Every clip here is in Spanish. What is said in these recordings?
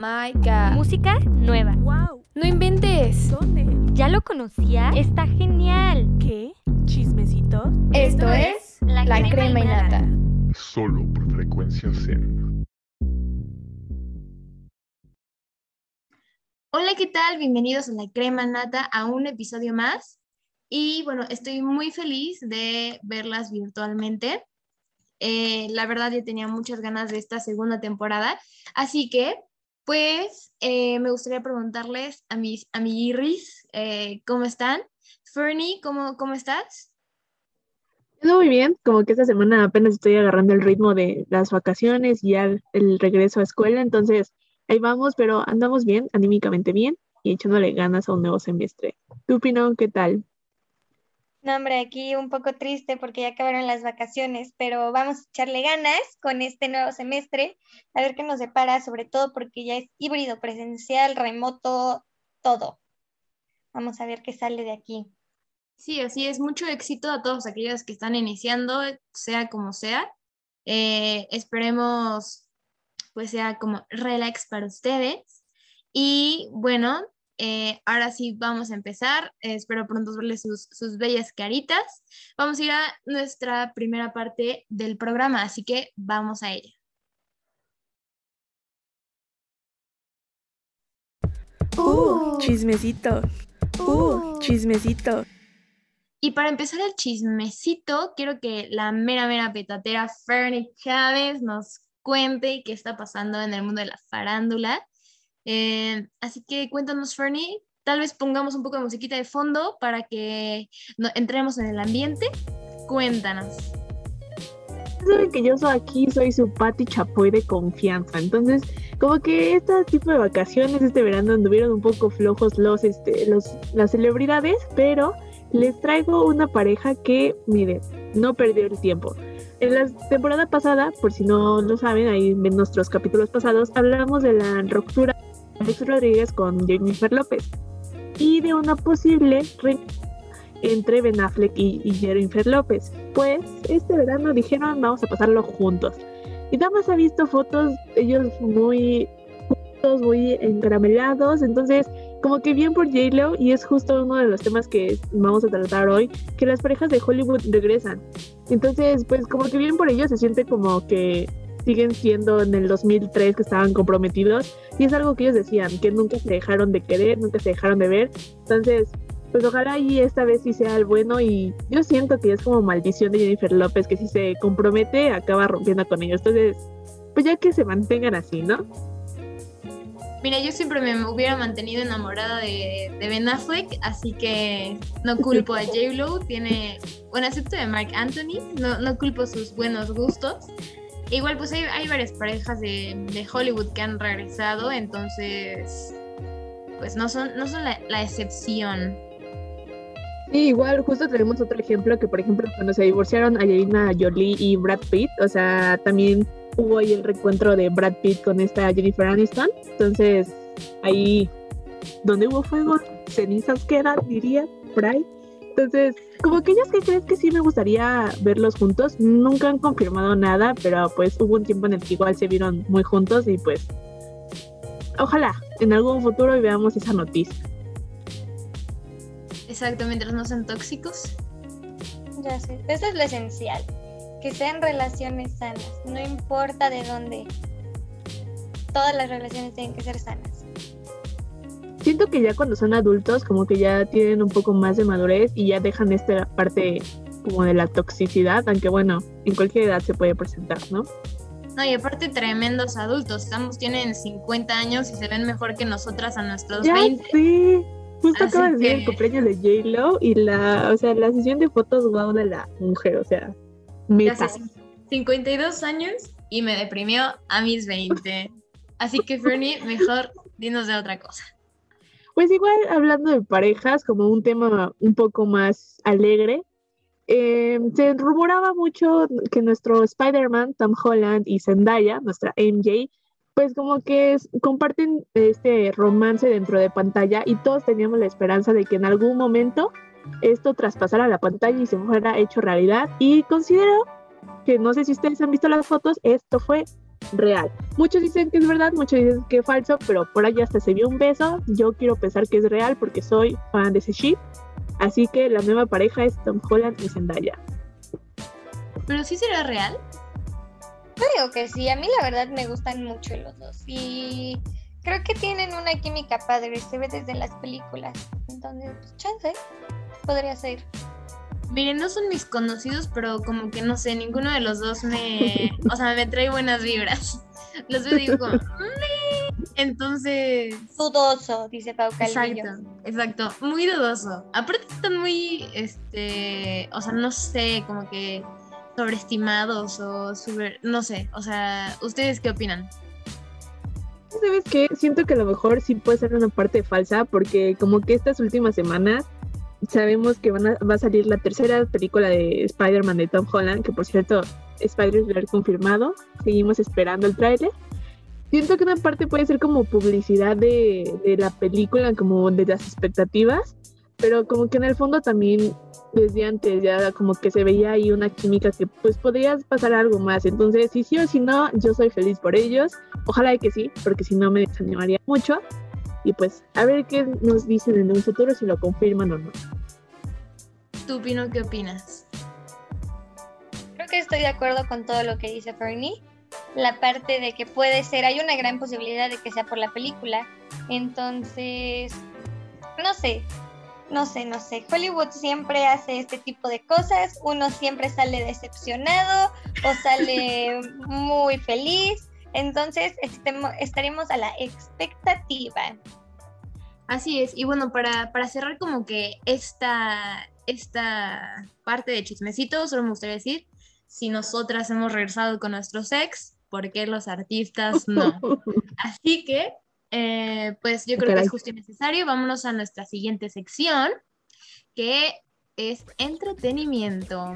my god. Música nueva. ¡Wow! No inventes. ¿Dónde? ¿Ya lo conocía? Está genial. ¿Qué? ¿Chismecito? Esto es La, crema, y nata. Solo por frecuencia Zen. Hola, ¿qué tal? Bienvenidos a La Crema Nata a un episodio más. Y bueno, estoy muy feliz de verlas virtualmente. Eh, la verdad, yo tenía muchas ganas de esta segunda temporada. Así que, pues, eh, me gustaría preguntarles a mis amiguirris, eh, ¿cómo están? Fernie, ¿cómo, ¿cómo estás? Todo muy bien, como que esta semana apenas estoy agarrando el ritmo de las vacaciones y ya el, regreso a escuela, entonces ahí vamos, pero andamos bien, anímicamente bien y echándole ganas a un nuevo semestre. ¿Tú, Pino, qué tal? No, hombre, aquí un poco triste porque ya acabaron las vacaciones, pero vamos a echarle ganas con este nuevo semestre, a ver qué nos depara, sobre todo porque ya es híbrido, presencial, remoto, todo. Vamos a ver qué sale de aquí. Sí, así es. Mucho éxito a todos aquellos que están iniciando, sea como sea. Eh, esperemos pues sea como relax para ustedes. Y bueno, eh, ahora sí vamos a empezar. Eh, espero pronto verles sus, sus bellas caritas. Vamos a ir a nuestra primera parte del programa, así que vamos a ella. ¡Uh! Chismecito. ¡Uh! Chismecito. Y para empezar el chismecito, quiero que la mera, mera petatera Fernie Chávez nos cuente qué está pasando en el mundo de la farándula. Eh, así que cuéntanos, Fernie. Tal vez pongamos un poco de musiquita de fondo para que entremos en el ambiente. Cuéntanos. Saben que yo soy aquí, soy su Pati Chapoy de confianza. Entonces, como que este tipo de vacaciones, este verano, anduvieron un poco flojos los, este, los, las celebridades, pero les traigo una pareja que, miren, no perdió el tiempo. En la temporada pasada, por si no lo saben, ahí en nuestros capítulos pasados, hablamos de la ruptura Alex Rodríguez con Jennifer López y de una posible re entre Ben Affleck y, y, Jennifer López. Pues este verano dijeron vamos a pasarlo juntos. Y Damas ha visto fotos ellos muy juntos, muy encaramelados, entonces como que bien por J-Lo y es justo uno de los temas que vamos a tratar hoy, que las parejas de Hollywood regresan. Entonces, pues como que bien por ellos se siente como que siguen siendo en el 2003 que estaban comprometidos y es algo que ellos decían, que nunca se dejaron de querer, nunca se dejaron de ver. Entonces, pues ojalá y esta vez sí sea el bueno y yo siento que es como maldición de Jennifer López que si se compromete acaba rompiendo con ellos. Entonces, pues ya que se mantengan así, ¿no? Mira, yo siempre me hubiera mantenido enamorada de, de Ben Affleck, así que no culpo a J-Lo, tiene, bueno, acepto de Mark Anthony, no, no culpo sus buenos gustos. Igual, pues hay, hay varias parejas de, de, Hollywood que han regresado, entonces, pues no son, no son la, excepción. Sí, igual, justo tenemos otro ejemplo que, por ejemplo, cuando se divorciaron Angelina Jolie y Brad Pitt, o sea, también hubo ahí el reencuentro de Brad Pitt con esta Jennifer Aniston. Entonces, ahí donde hubo fuego, cenizas quedan, diría, ahí. Entonces, como que ellos que creen que sí me gustaría verlos juntos, nunca han confirmado nada, pero pues hubo un tiempo en el que igual se vieron muy juntos y pues ojalá en algún futuro veamos esa noticia. Exacto, mientras no sean tóxicos. Ya sé, eso es lo esencial que sean relaciones sanas, no importa de dónde. Todas las relaciones tienen que ser sanas. Siento que ya cuando son adultos, como que ya tienen un poco más de madurez y ya dejan esta parte como de la toxicidad, aunque bueno, en cualquier edad se puede presentar, ¿no? No, y aparte tremendos adultos, estamos tienen 50 años y se ven mejor que nosotras a nuestros ya 20. Sí. Justo Así acaba de que- el cumpleaños de J-Lo y la, o sea, la sesión de fotos wow de la mujer, o sea, meta. hace 52 años y me deprimió a mis 20. Así que, Fernie, mejor dinos de otra cosa. Pues igual hablando de parejas, como un tema un poco más alegre, eh, se rumoraba mucho que nuestro Spider-Man, Tom Holland y Zendaya, nuestra MJ, pues como que es- comparten este romance dentro de pantalla y todos teníamos la esperanza de que en algún momento esto traspasara la pantalla y se fuera hecho realidad. Y considero que no sé si ustedes han visto las fotos, esto fue real. Muchos dicen que es verdad, muchos dicen que es falso, pero por ahí hasta se vio un beso. Yo quiero pensar que es real porque soy fan de ese ship. Así que la nueva pareja es Tom Holland y Zendaya. Pero sí será real. Yo digo que sí, a mí la verdad me gustan mucho los dos y creo que tienen una química padre, se ve desde las películas. Entonces, pues, chance, podría ser. Miren, no son mis conocidos, pero como que no sé, ninguno de los dos me. O sea, me trae buenas vibras. Los veo y digo como. "Me". Entonces. Dudoso, dice Pau Calvillo. Exacto, exacto. Muy dudoso. Aparte están muy, este, o sea, no sé, como que sobreestimados o super, no sé, o sea, ¿ustedes qué opinan? ¿Sabes qué? Siento que a lo mejor sí puede ser una parte falsa porque como que estas últimas semanas sabemos que van a- va a salir la tercera película de Spider-Man de Tom Holland, que por cierto, Spider-Man confirmado, seguimos esperando el tráiler. Siento que una parte puede ser como publicidad de, de la película, como de las expectativas, pero como que en el fondo también desde antes ya como que se veía ahí una química que pues podría pasar algo más. Entonces, si sí o si no, yo soy feliz por ellos. Ojalá que sí, porque si no me desanimaría mucho. Y pues a ver qué nos dicen en un futuro, si lo confirman o no. ¿Tú, Pino, qué opinas? Creo que estoy de acuerdo con todo lo que dice Fernie. La parte de que puede ser, hay una gran posibilidad de que sea por la película. Entonces, no sé, no sé, no sé. Hollywood siempre hace este tipo de cosas. Uno siempre sale decepcionado o sale muy feliz. Entonces, estaremos a la expectativa. Así es, y bueno, para, para cerrar como que esta, esta parte de chismecito, solo me gustaría decir, si nosotras hemos regresado con nuestros ex, ¿por qué los artistas no? Así que, eh, pues yo creo que es justo y necesario. Vámonos a nuestra siguiente sección, que es entretenimiento.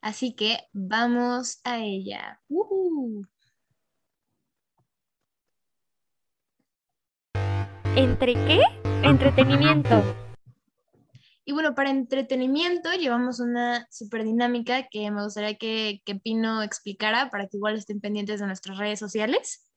Así que vamos a ella. Ujú. ¿Entre qué? Entretenimiento. Y bueno, para entretenimiento llevamos una super dinámica que me gustaría que, que Pino explicara para que igual estén pendientes de nuestras redes sociales.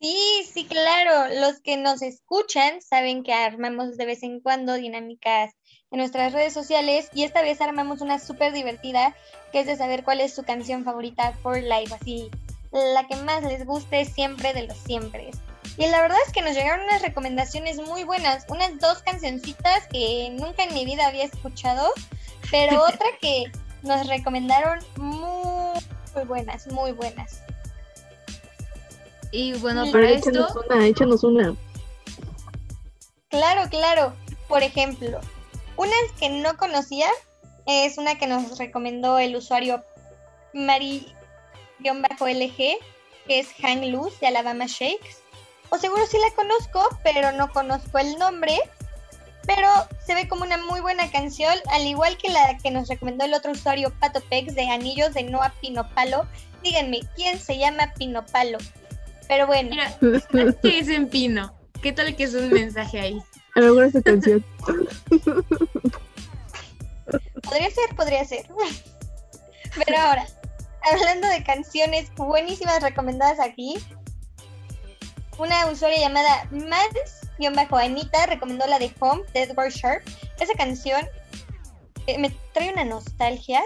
Sí, sí, claro. Los que nos escuchan saben que armamos de vez en cuando dinámicas en nuestras redes sociales y esta vez armamos una súper divertida que es de saber cuál es su canción favorita for life, así la que más les guste siempre de los siempre. Y la verdad es que nos llegaron unas recomendaciones muy buenas, unas dos cancioncitas que nunca en mi vida había escuchado, pero otra que nos recomendaron muy, muy buenas, muy buenas. Y bueno, Sí. para Pero esto, échanos una, échanos una. Claro, claro. Por ejemplo, una que no conocía es una que nos recomendó el usuario Mari-LG, que es Hang Loose de Alabama Shakes. O seguro sí la conozco, pero no conozco el nombre. Pero se ve como una muy buena canción, al igual que la que nos recomendó el otro usuario Pato Pex de Anillos de Noah Pinopalo. Díganme, ¿quién se llama Pinopalo? Pero bueno, mira, ¿qué es en Pino? ¿Qué tal que es un mensaje ahí? A lo mejor esta canción. Podría ser, podría ser. Pero ahora, hablando de canciones buenísimas recomendadas aquí, una usuaria llamada Mans-Anita recomendó la de Home de Edward Sharp. Esa canción eh, me trae una nostalgia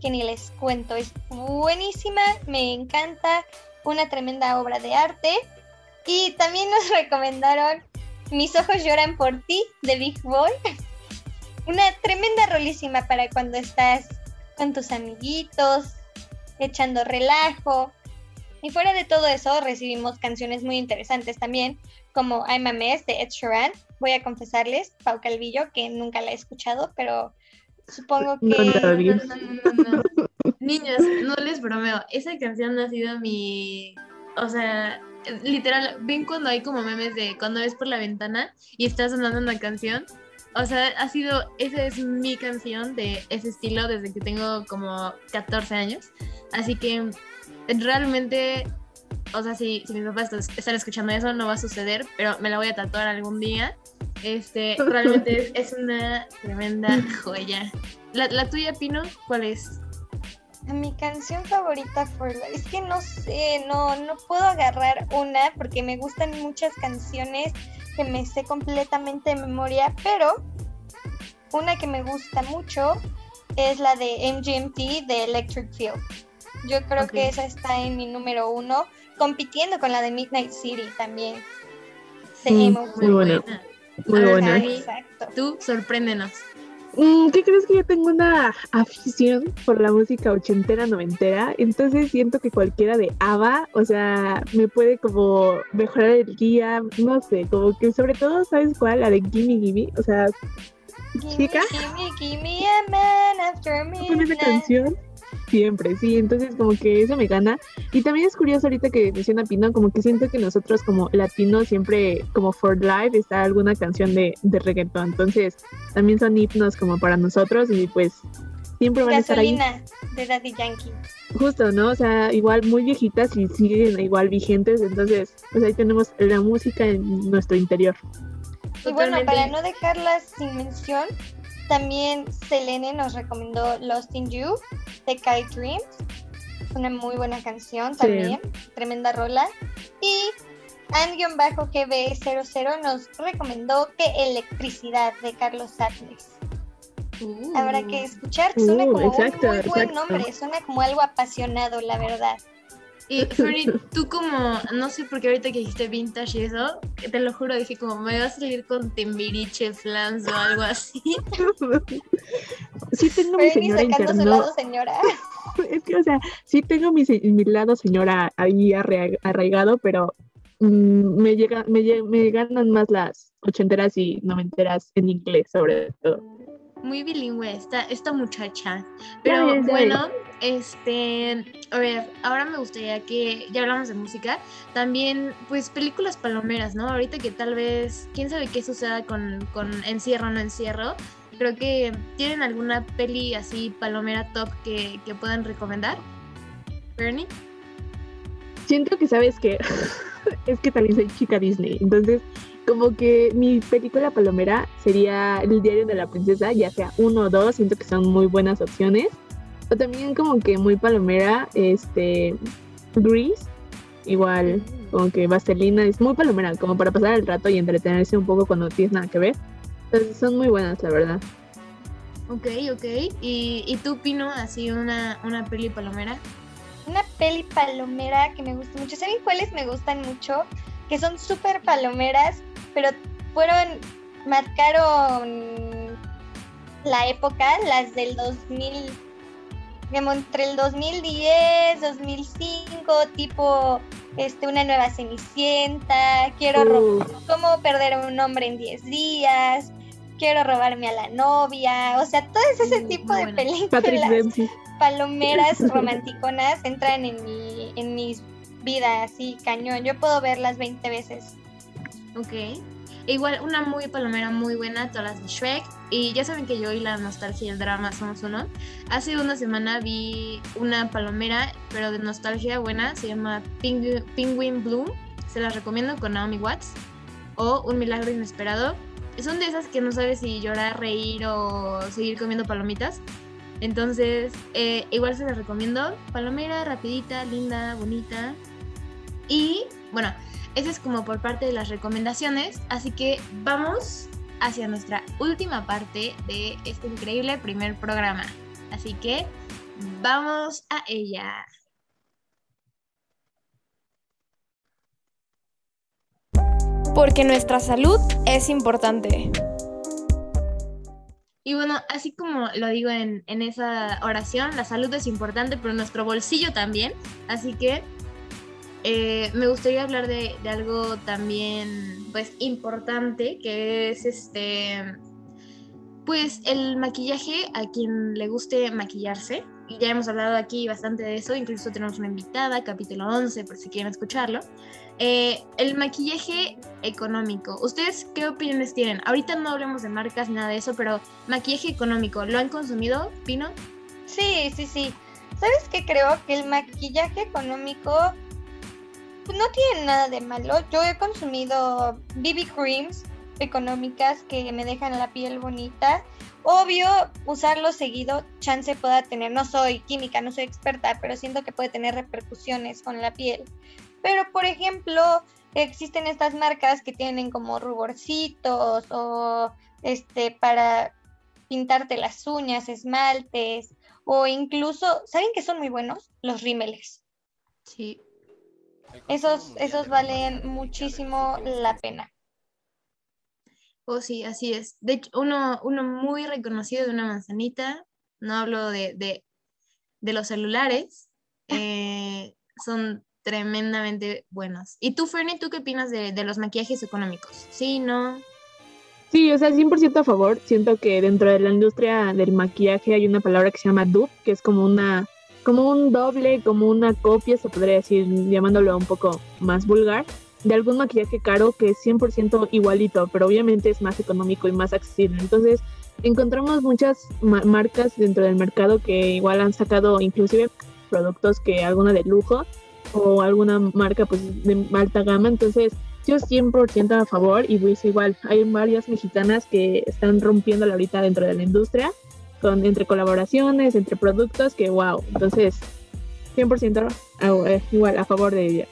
que ni les cuento. Es buenísima, me encanta, una tremenda obra de arte. Y también nos recomendaron Mis ojos lloran por ti de Big Boy. Una tremenda rolísima para cuando estás con tus amiguitos, echando relajo. Y fuera de todo eso, recibimos canciones muy interesantes también, como I'm a Mess de Ed Sheeran. Voy a confesarles, Pau Calvillo, que nunca la he escuchado, pero supongo que... No, no, No, bien. no, no, no, no. Niñas, no les bromeo. Esa canción ha sido mi. O sea, literal, ven cuando hay como memes de cuando ves por la ventana y está sonando una canción. O sea, ha sido. Esa es mi canción de ese estilo desde que tengo como 14 años. Así que realmente. O sea, si, si mis papás est- están escuchando eso, no va a suceder, pero me la voy a tatuar algún día. Este, realmente es, es una tremenda joya. La, la tuya, Pino, ¿cuál es? Mi canción favorita for Life. Es que no sé, no, no puedo agarrar una porque me gustan muchas canciones que me sé completamente de memoria, pero una que me gusta mucho es la de MGMT de Electric Field. Yo creo que esa está en mi número uno, compitiendo con la de Midnight City también. De Mm. Muy buena. Muy A ver, buena. Tú, sorpréndenos. Mm, ¿Qué crees que yo tengo una afición por la música ochentera, noventera? Entonces siento que cualquiera de ABBA, o sea, me puede como mejorar el día, no sé, como que sobre todo, ¿sabes cuál? La de Gimme Gimme, o sea, Gimme, chica. gimme, gimme a man after con esa midnight. canción siempre, sí, entonces como que eso me gana. Y también es curioso ahorita que menciona Pino, como que siento que nosotros como latinos siempre, como for life, está alguna canción de, de reggaetón, entonces también son himnos como para nosotros y pues siempre van a estar ahí. Gasolina de Daddy Yankee. Justo, ¿no? O sea, igual muy viejitas y siguen igual vigentes, entonces pues ahí tenemos la música en nuestro interior. Y bueno, Totalmente. para no dejarlas sin mención, también Selene nos recomendó Lost in You de Kai Dreams. Una muy buena canción Sí. también, tremenda rola. Y And-GB00 nos recomendó que Electricidad de Carlos Atles. Uh. Habrá que escuchar, suena Uh, como exacto, un muy buen exacto. nombre, suena como algo apasionado, la verdad. Y Fernie, tú como, no sé por qué ahorita que dijiste vintage y eso, te lo juro, dije como, me vas a salir con Timbiriche, Flans o algo así. sí tengo mi Fernie señora sacando su interno, lado señora. es que o sea, sí tengo mi, mi lado señora ahí arra- arraigado, pero mm, me, llega, me, me ganan más las ochenteras y noventeras en inglés sobre todo. Muy bilingüe esta, esta muchacha. Pero bueno, este, a ver, ahora me gustaría que, ya hablamos de música, también pues películas palomeras, ¿no? Ahorita que tal vez, quién sabe qué suceda con, con encierro o no encierro, creo que tienen alguna peli así palomera top que, que puedan recomendar. Bernie. Siento que sabes que es que también soy chica Disney, entonces como que mi película palomera sería El diario de la princesa, ya sea uno o dos, siento que son muy buenas opciones. O también como que muy palomera, este, Grease, igual como que Vaselina, es muy palomera, como para pasar el rato y entretenerse un poco cuando no tienes nada que ver. Entonces son muy buenas, la verdad. Ok, ok. ¿Y, y tú, Pino, así una, una peli palomera? Una peli palomera que me gusta mucho. ¿Saben cuáles me gustan mucho? Que son súper palomeras, pero fueron, marcaron la época, las del 2000, como entre el 2010, 2005, tipo este, una nueva Cenicienta, quiero ro- Uh, cómo perder a un hombre en 10 días, quiero robarme a la novia, o sea, todo ese tipo muy de buena. Películas palomeras romanticonas entran en mi, en mis vidas, así cañón. Yo puedo verlas 20 veces. Ok. Igual, una muy palomera muy buena, todas las de Shrek. Y ya saben que yo y la nostalgia y el drama somos uno. Hace una semana vi una palomera, pero de nostalgia buena, se llama Pengu- Penguin Bloom. Se las recomiendo con Naomi Watts. O Un Milagro Inesperado. Son de esas que no sabes si llorar, reír o seguir comiendo palomitas. Entonces, eh, igual se las recomiendo. Palomera, rapidita, linda, bonita. Y bueno, eso es como por parte de las recomendaciones, así que vamos hacia nuestra última parte de este increíble primer programa. Así que vamos a ella. Porque nuestra salud es importante. Y bueno, así como lo digo en, en esa oración, la salud es importante, pero nuestro bolsillo también. Así que eh, me gustaría hablar de, algo también, pues, importante, que es este, pues, el maquillaje a quien le guste maquillarse. Y ya hemos hablado aquí bastante de eso, incluso tenemos una invitada, capítulo 11, por si quieren escucharlo. Eh, el maquillaje económico. ¿Ustedes qué opiniones tienen? Ahorita no hablemos de marcas nada de eso, pero maquillaje económico, ¿lo han consumido, Pino? Sí, sí, sí. ¿Sabes qué creo? Que el maquillaje económico no tiene nada de malo. Yo he consumido BB creams económicas que me dejan la piel bonita. Obvio, usarlo seguido, chance pueda tener, no soy química, no soy experta, pero siento que puede tener repercusiones con la piel. Pero, por ejemplo, existen estas marcas que tienen como ruborcitos o este para pintarte las uñas, esmaltes o incluso, ¿saben que son muy buenos? Los rímeles. Sí. Esos, esos valen muchísimo la pena. Oh, sí, así es. De hecho, uno, uno muy reconocido de una manzanita, no hablo de, de, de los celulares, eh, son tremendamente buenos. ¿Y tú, Fernie, tú qué opinas de, de los maquillajes económicos? ¿Sí, no? Sí, o sea, 100% a favor. Siento que dentro de la industria del maquillaje hay una palabra que se llama dupe, que es como una como un doble, como una copia, se podría decir, llamándolo un poco más vulgar, de algún maquillaje caro que es 100% igualito, pero obviamente es más económico y más accesible. Entonces, encontramos muchas ma- marcas dentro del mercado que igual han sacado inclusive productos que alguna de lujo o alguna marca pues de alta gama. Entonces, yo 100% a favor y pues igual hay varias mexicanas que están rompiéndola ahorita dentro de la industria con entre colaboraciones, entre productos que wow. Entonces, 100% a- eh, igual a favor de ellas.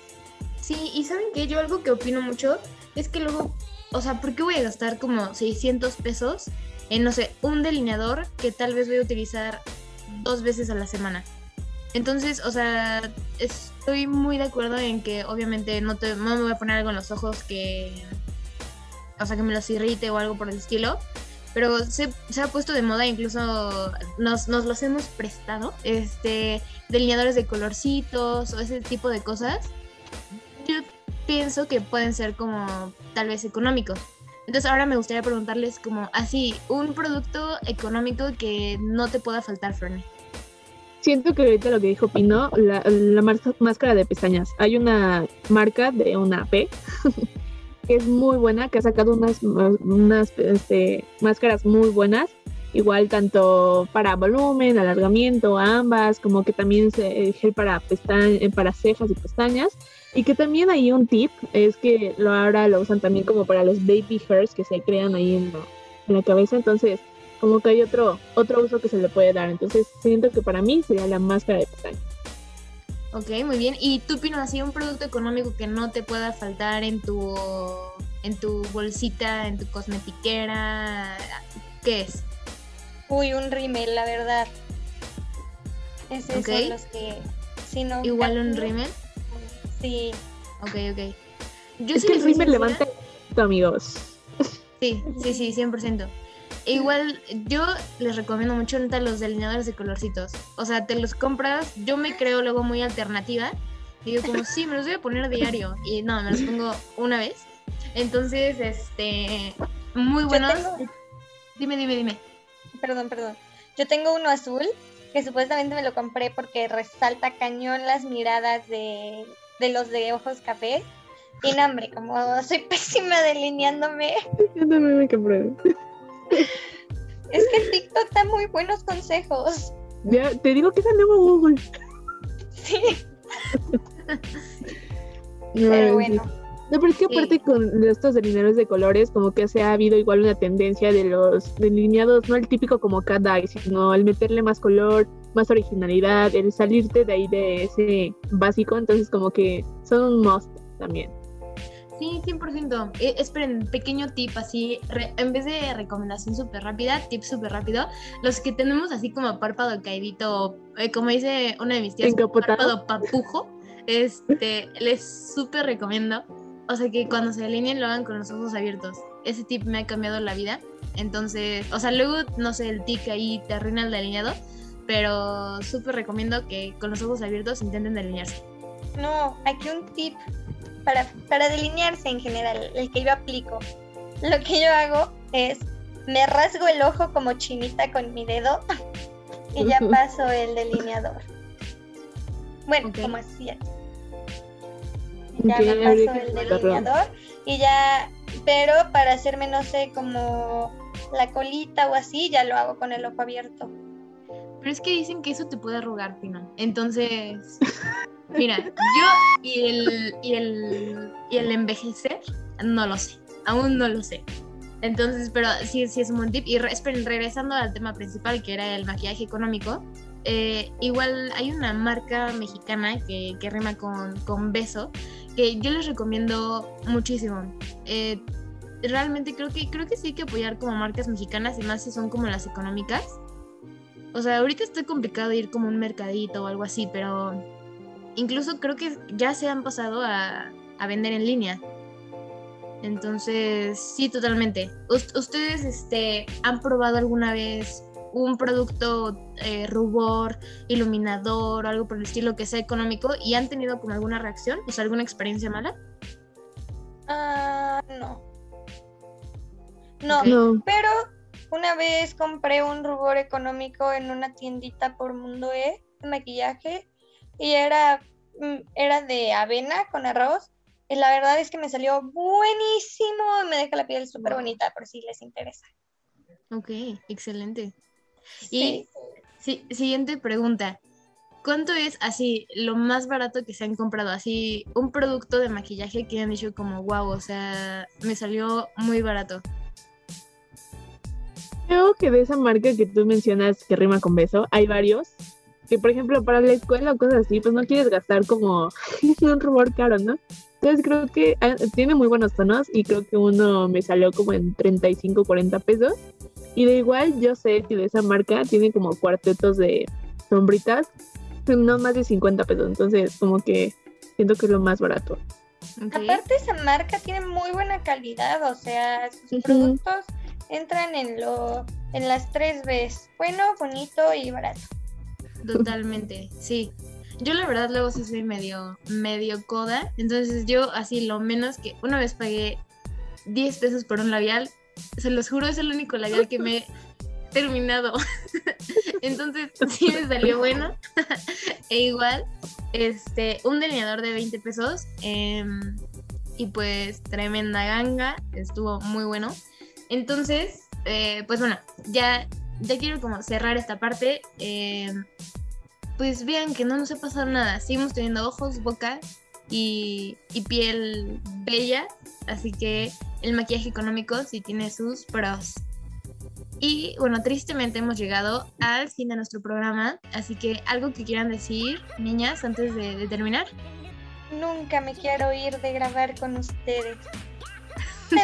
Sí, y ¿saben qué? Yo algo que opino mucho es que luego, o sea, ¿por qué voy a gastar como 600 pesos en, no sé, un delineador que tal vez voy a utilizar dos veces a la semana? Entonces, o sea, estoy muy de acuerdo en que obviamente no, te, no me voy a poner algo en los ojos que, o sea, que me los irrite o algo por el estilo. Pero se, se ha puesto de moda, incluso nos, nos los hemos prestado, este, delineadores de colorcitos o ese tipo de cosas. Yo pienso que pueden ser como tal vez económicos. Entonces ahora me gustaría preguntarles como así, un producto económico que no te pueda faltar, Fernie. Siento que ahorita lo que dijo Pino, la, la máscara de pestañas. Hay una marca de una P que es muy buena, que ha sacado unas, unas este, máscaras muy buenas. Igual tanto para volumen, alargamiento, ambas, como que también se, gel para, eh, para cejas y pestañas. Y que también hay un tip, es que lo, ahora lo usan también como para los baby hairs que se crean ahí en en la cabeza. Entonces, como que hay otro, otro uso que se le puede dar. Entonces, siento que para mí sería la máscara de pestañas. Ok, muy bien. ¿Y tú, Pino, así un producto económico que no te pueda faltar en tu, en tu bolsita, en tu cosmetiquera? ¿Qué es? Uy, un rímel, la verdad. Esos Ok. son los que, si no... Igual un rímel. Sí. Ok, ok. Yo es que el rímel sincera- levanta amigos. Sí, sí, sí, 100%. E Igual yo les recomiendo mucho neta los delineadores de colorcitos. O sea, te los compras, yo me creo luego muy alternativa. Y digo como, sí, me los voy a poner diario. Y no, me los pongo una vez. Entonces, este, muy buenos. tengo- Dime, dime, dime. Perdón, perdón. Yo tengo uno azul que supuestamente me lo compré porque resalta cañón las miradas de, de los de ojos cafés. Y no, hombre, como soy pésima delineándome, Yo también me compré. Es que TikTok da muy buenos consejos. Ya, te digo que es el nuevo Google. Sí, No, pero bueno. No, pero es que Sí. aparte con estos delineadores de colores, como que se ha habido igual una tendencia de los delineados, no el típico como cat eye, sino el meterle más color, más originalidad, el salirte de ahí de ese básico, entonces como que son un must también. Sí, 100%. Eh, esperen, pequeño tip así, re- en vez de recomendación súper rápida, tip súper rápido, los que tenemos así como párpado caidito, eh, como dice una de mis tías, párpado papujo, este, les súper recomiendo. O sea, que cuando se alineen lo hagan con los ojos abiertos. Ese tip me ha cambiado la vida. Entonces, o sea, luego, no sé, el tic ahí te arruina el delineado, pero súper recomiendo que con los ojos abiertos intenten delinearse. No, aquí un tip para, para delinearse en general, el que yo aplico. Lo que yo hago es, me rasgo el ojo como chinita con mi dedo y ya paso el delineador. Bueno, como así. Ya me paso el delineador y ya, pero para hacerme, no sé, como la colita o así, ya lo hago con el ojo abierto. Pero es que dicen que eso te puede arrugar, Pino. Entonces, mira, yo y el, y el, y el envejecer, no lo sé. Aún no lo sé. Entonces, pero sí, sí es un buen tip. Y regresando al tema principal, que era el maquillaje económico, eh, igual hay una marca mexicana que, que rima con, con beso, que yo les recomiendo muchísimo. Eh, realmente creo que, creo que sí hay que apoyar como marcas mexicanas y más si son como las económicas. O sea, ahorita está complicado ir como un mercadito o algo así, pero incluso creo que ya se han pasado a, a vender en línea. Entonces, sí, totalmente. Us- ¿Ustedes este, han probado alguna vez un producto eh, rubor, iluminador o algo por el estilo que sea económico y han tenido como alguna reacción? O sea, alguna experiencia mala? Ah, no. No. No. pero una vez compré un rubor económico en una tiendita por Mundo E de maquillaje y era, mm, era de avena con arroz. Y la verdad es que me salió buenísimo y me deja la piel súper bonita por si les interesa. Ok, excelente. Sí. Y si- siguiente pregunta. ¿Cuánto es así lo más barato que se han comprado? Así, un producto de maquillaje que han dicho como, wow, o sea, me salió muy barato. Creo que de esa marca que tú mencionas que rima con beso, hay varios. Que por ejemplo para la escuela o cosas así, pues no quieres gastar como un rubor caro, ¿no? Entonces creo que ah, tiene muy buenos tonos y creo que uno me salió como en 35, 40 pesos. Y de igual yo sé que de esa marca tiene como cuartetos de sombritas, no más de 50 pesos. Entonces como que siento que es lo más barato. Aparte esa marca tiene muy buena calidad, o sea, sus productos entran en lo en las tres Bs, bueno, bonito y barato. Totalmente, sí. Yo la verdad luego sí soy medio, medio coda, entonces yo así lo menos que una vez pagué 10 pesos por un labial, se los juro es el único labial que me he terminado. entonces sí me salió bueno. e igual, este, un delineador de 20 pesos em, y pues tremenda ganga, estuvo muy bueno. Entonces, eh, pues bueno, ya, ya quiero como cerrar esta parte. em, pues vean que no nos ha pasado nada. Seguimos teniendo ojos, boca y, y piel bella. Así que el maquillaje económico sí tiene sus pros. Y bueno, tristemente hemos llegado al fin de nuestro programa. Así que algo que quieran decir, niñas, antes de, de terminar. Nunca me quiero ir de grabar con ustedes.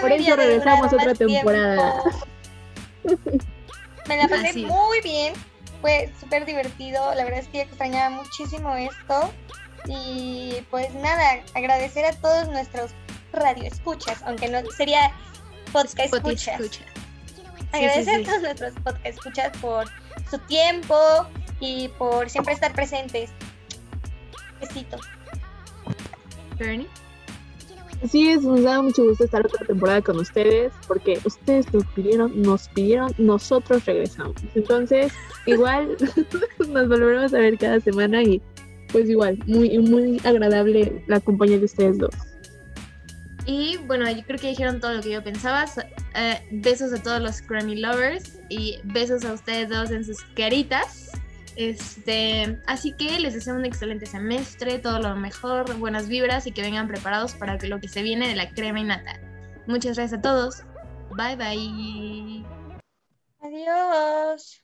Por eso regresamos otra temporada. Me la pasé Así muy bien, fue súper divertido, la verdad es que extrañaba muchísimo esto y pues nada, agradecer a todos nuestros radioescuchas, aunque no sería podcast escuchas. escucha. Agradecer sí. a todos nuestros podcast escuchas por su tiempo y por siempre estar presentes. Besito. Bernie. Así es, nos da mucho gusto estar otra temporada con ustedes, porque ustedes nos pidieron, nos pidieron, nosotros regresamos. Entonces, igual nos volveremos a ver cada semana y pues igual, muy, muy agradable la compañía de ustedes dos. Y bueno, yo creo que dijeron todo lo que yo pensaba. Eh, besos a todos los Grammy lovers y besos a ustedes dos en sus caritas. Este, así que les deseo un excelente semestre, todo lo mejor, buenas vibras y que vengan preparados para lo que se viene de la crema y nata. Muchas gracias a todos. Bye bye. Adiós.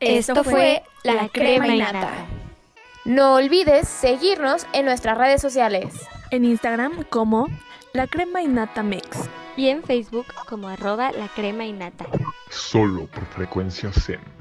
Esto fue La Crema y Nata. No olvides seguirnos en nuestras redes sociales. En Instagram como La Crema y Nata Mix. Y en Facebook como arroba la crema y. Solo por frecuencia Zen.